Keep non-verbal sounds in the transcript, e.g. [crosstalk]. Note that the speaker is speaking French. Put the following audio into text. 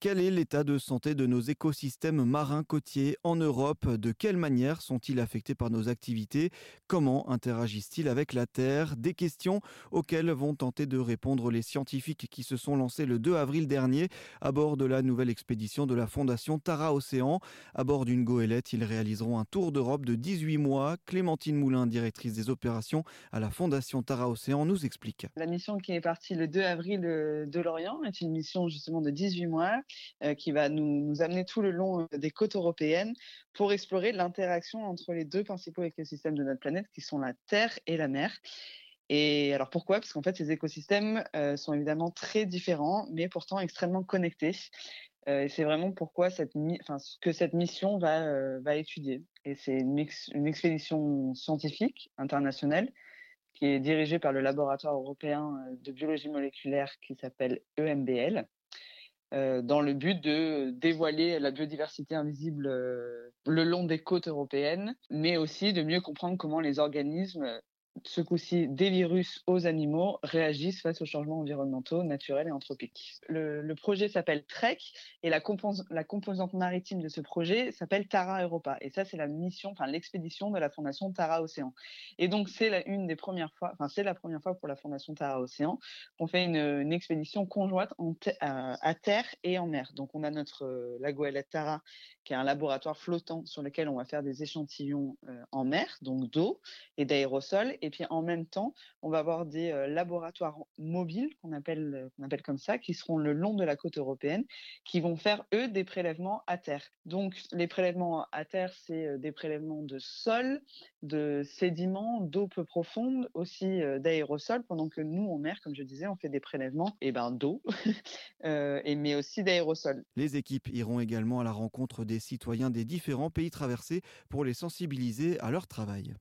Quel est l'état de santé de nos écosystèmes marins côtiers en Europe? De quelle manière sont-ils affectés par nos activités? Comment interagissent-ils avec la Terre? Des questions auxquelles vont tenter de répondre les scientifiques qui se sont lancés le 2 avril dernier à bord de la nouvelle expédition de la Fondation Tara Océan. À bord d'une goélette, ils réaliseront un tour d'Europe de 18 mois. Clémentine Moulin, directrice des opérations à la Fondation Tara Océan, nous explique. La mission qui est partie le 2 avril de l'Orient est une mission justement de 18 mois euh, qui va nous, amener tout le long euh, des côtes européennes pour explorer l'interaction entre les deux principaux écosystèmes de notre planète, qui sont la Terre et la mer. Et alors pourquoi? Parce qu'en fait, ces écosystèmes euh, sont évidemment très différents, mais pourtant extrêmement connectés. Euh, et c'est vraiment pourquoi cette, que cette mission va, euh, va étudier. Et c'est une, une, expédition scientifique internationale qui est dirigée par le laboratoire européen de biologie moléculaire qui s'appelle EMBL. Euh, dans le but de dévoiler la biodiversité invisible euh, le long des côtes européennes, mais aussi de mieux comprendre comment les organismes ce coup-ci des virus aux animaux réagissent face aux changements environnementaux, naturels et anthropiques. Le, projet s'appelle TREC et la, composante maritime de ce projet s'appelle Tara Europa. Et ça, c'est la mission, enfin l'expédition de la Fondation Tara Océan. Et donc, c'est une des premières fois, enfin c'est la première fois pour la Fondation Tara Océan qu'on fait une, expédition conjointe à, terre et en mer. Donc, on a notre euh, Tara, qui est un laboratoire flottant sur lequel on va faire des échantillons euh, en mer, donc d'eau et d'aérosols. Et puis en même temps, on va avoir des euh, laboratoires mobiles qu'on appelle, euh, qu'on appelle comme ça, qui seront le long de la côte européenne, qui vont faire eux des prélèvements à terre. Donc les prélèvements à terre, c'est euh, des prélèvements de sol, de sédiments, d'eau peu profonde, aussi d'aérosols, pendant que nous en mer, comme je disais, on fait des prélèvements et eh ben, d'eau, [laughs] mais aussi d'aérosols. Les équipes iront également à la rencontre des citoyens des différents pays traversés pour les sensibiliser à leur travail.